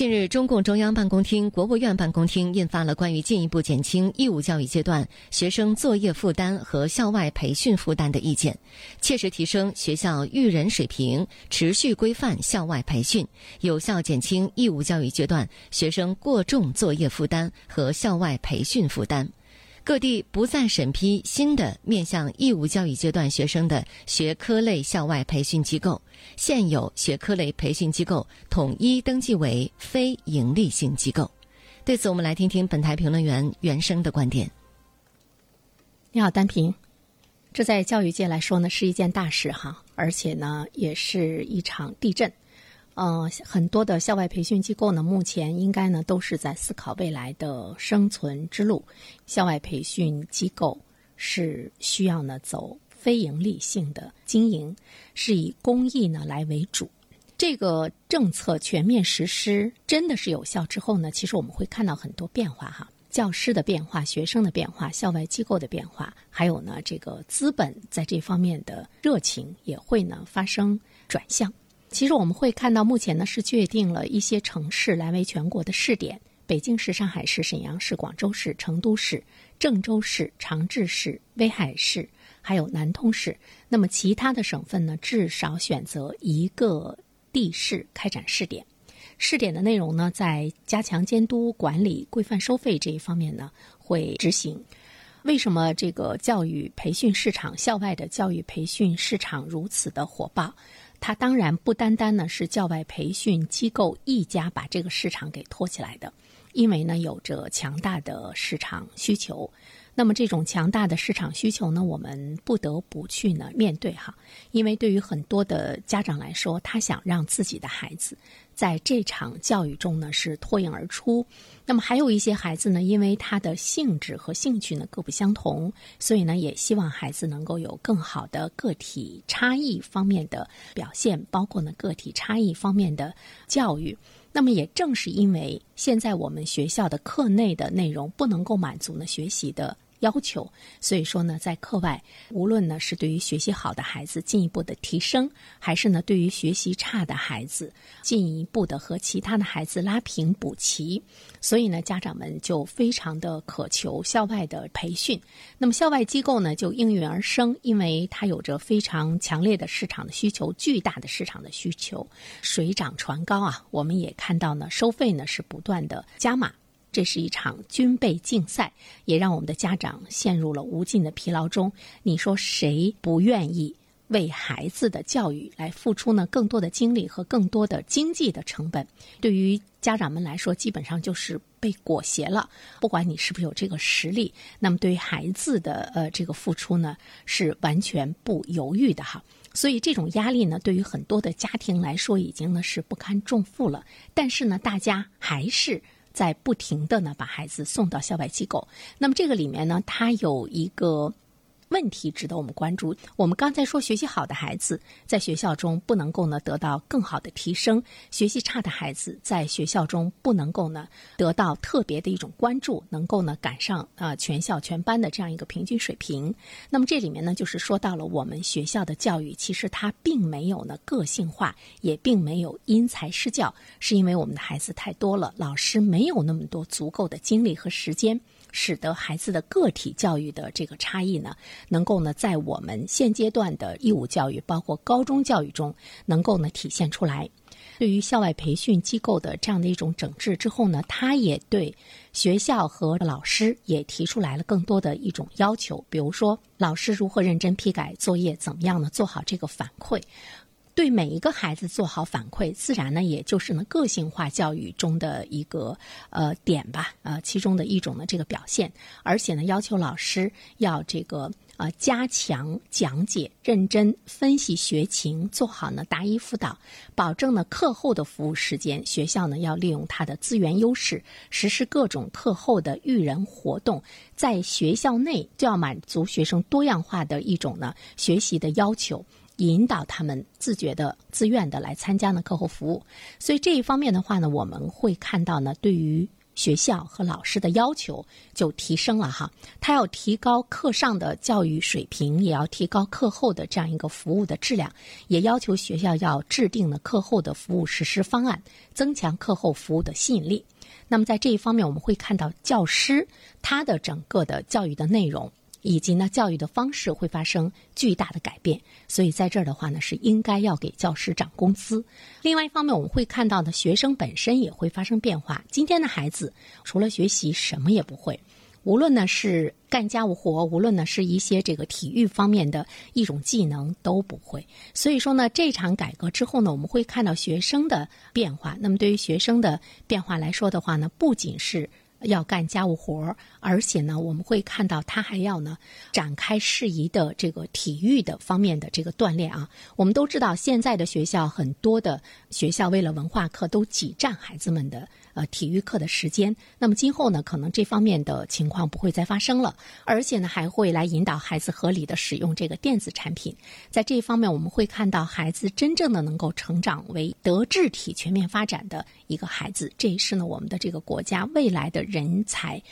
近日，中共中央办公厅、国务院办公厅印发了关于进一步减轻义务教育阶段学生作业负担和校外培训负担的意见，切实提升学校育人水平，持续规范校外培训，有效减轻义务教育阶段学生过重作业负担和校外培训负担。各地不再审批新的面向义务教育阶段学生的学科类校外培训机构，现有学科类培训机构统一登记为非营利性机构。对此，我们来听听本台评论员袁生的观点。你好，单平，这在教育界来说呢是一件大事哈，而且呢也是一场地震。呃，很多的校外培训机构呢，目前应该呢都是在思考未来的生存之路。校外培训机构是需要呢走非盈利性的经营，是以公益呢来为主。这个政策全面实施，真的是有效之后呢，其实我们会看到很多变化哈，教师的变化、学生的变化、校外机构的变化，还有呢这个资本在这方面的热情也会呢发生转向。其实我们会看到，目前呢是确定了一些城市来为全国的试点：北京市、上海市、沈阳市、广州市、成都市、郑州市、长治市、威海市，还有南通市。那么其他的省份呢，至少选择一个地市开展试点。试点的内容呢，在加强监督管理、规范收费这一方面呢，会执行。为什么这个教育培训市场、校外的教育培训市场如此的火爆？它当然不单单呢是教外培训机构一家把这个市场给托起来的，因为呢有着强大的市场需求。那么这种强大的市场需求呢，我们不得不去呢面对哈，因为对于很多的家长来说，他想让自己的孩子在这场教育中呢是脱颖而出。那么还有一些孩子呢，因为他的性质和兴趣呢各不相同，所以呢也希望孩子能够有更好的个体差异方面的表现，包括呢个体差异方面的教育。那么也正是因为现在我们学校的课内的内容不能够满足呢学习的。要求，所以说呢，在课外，无论呢是对于学习好的孩子进一步的提升，还是呢对于学习差的孩子进一步的和其他的孩子拉平补齐，所以呢，家长们就非常的渴求校外的培训。那么校外机构呢就应运而生，因为它有着非常强烈的市场的需求，巨大的市场的需求，水涨船高啊！我们也看到呢，收费呢是不断的加码。这是一场军备竞赛，也让我们的家长陷入了无尽的疲劳中。你说谁不愿意为孩子的教育来付出呢？更多的精力和更多的经济的成本，对于家长们来说，基本上就是被裹挟了。不管你是不是有这个实力，那么对于孩子的呃这个付出呢，是完全不犹豫的哈。所以这种压力呢，对于很多的家庭来说，已经呢是不堪重负了。但是呢，大家还是。在不停的呢把孩子送到校外机构，那么这个里面呢，它有一个。问题值得我们关注。我们刚才说，学习好的孩子在学校中不能够呢得到更好的提升；学习差的孩子在学校中不能够呢得到特别的一种关注，能够呢赶上啊全校全班的这样一个平均水平。那么这里面呢，就是说到了我们学校的教育，其实它并没有呢个性化，也并没有因材施教，是因为我们的孩子太多了，老师没有那么多足够的精力和时间。使得孩子的个体教育的这个差异呢，能够呢在我们现阶段的义务教育，包括高中教育中，能够呢体现出来。对于校外培训机构的这样的一种整治之后呢，他也对学校和老师也提出来了更多的一种要求，比如说老师如何认真批改作业，怎么样呢做好这个反馈。对每一个孩子做好反馈，自然呢，也就是呢个性化教育中的一个呃点吧，呃其中的一种呢这个表现。而且呢，要求老师要这个呃加强讲解，认真分析学情，做好呢答疑辅导，保证呢课后的服务时间，学校呢要利用它的资源优势，实施各种课后的育人活动，在学校内就要满足学生多样化的一种呢学习的要求。引导他们自觉的、自愿的来参加呢课后服务，所以这一方面的话呢，我们会看到呢，对于学校和老师的要求就提升了哈。他要提高课上的教育水平，也要提高课后的这样一个服务的质量，也要求学校要制定呢课后的服务实施方案，增强课后服务的吸引力。那么在这一方面，我们会看到教师他的整个的教育的内容。以及呢，教育的方式会发生巨大的改变，所以在这儿的话呢，是应该要给教师涨工资。另外一方面，我们会看到呢，学生本身也会发生变化。今天的孩子除了学习什么也不会，无论呢是干家务活，无论呢是一些这个体育方面的一种技能都不会。所以说呢，这场改革之后呢，我们会看到学生的变化。那么对于学生的变化来说的话呢，不仅是。要干家务活儿，而且呢，我们会看到他还要呢展开适宜的这个体育的方面的这个锻炼啊。我们都知道，现在的学校很多的学校为了文化课都挤占孩子们的。呃，体育课的时间，那么今后呢，可能这方面的情况不会再发生了，而且呢，还会来引导孩子合理的使用这个电子产品。在这一方面，我们会看到孩子真正的能够成长为德智体全面发展的一个孩子，这也是呢我们的这个国家未来的人才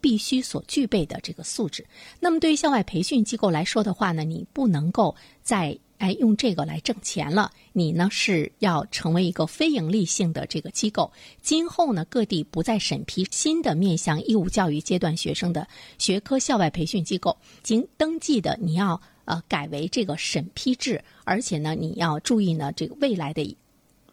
必须所具备的这个素质。那么，对于校外培训机构来说的话呢，你不能够在。哎，用这个来挣钱了，你呢是要成为一个非盈利性的这个机构。今后呢，各地不再审批新的面向义务教育阶段学生的学科校外培训机构，经登记的你要呃改为这个审批制，而且呢，你要注意呢，这个未来的。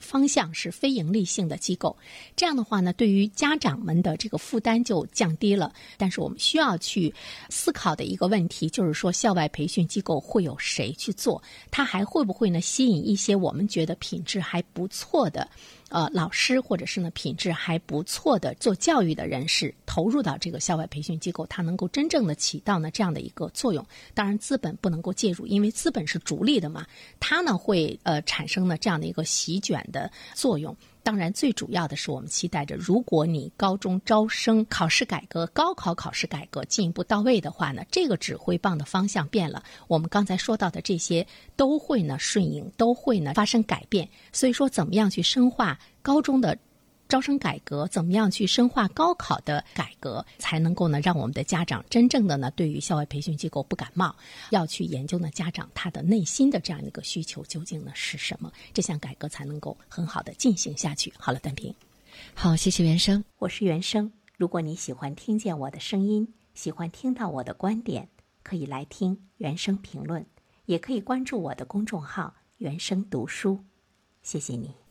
方向是非盈利性的机构，这样的话呢，对于家长们的这个负担就降低了。但是我们需要去思考的一个问题，就是说校外培训机构会有谁去做？它还会不会呢吸引一些我们觉得品质还不错的？呃，老师或者是呢品质还不错的做教育的人士投入到这个校外培训机构，它能够真正的起到呢这样的一个作用。当然，资本不能够介入，因为资本是逐利的嘛，它呢会呃产生呢这样的一个席卷的作用。当然，最主要的是我们期待着，如果你高中招生考试改革、高考考试改革进一步到位的话呢，这个指挥棒的方向变了，我们刚才说到的这些都会呢顺应，都会呢发生改变。所以说，怎么样去深化高中的？招生改革怎么样去深化高考的改革，才能够呢让我们的家长真正的呢对于校外培训机构不感冒？要去研究呢家长他的内心的这样一个需求究竟呢是什么？这项改革才能够很好的进行下去。好了，单平，好，谢谢原生，我是原生。如果你喜欢听见我的声音，喜欢听到我的观点，可以来听原生评论，也可以关注我的公众号“原生读书”。谢谢你。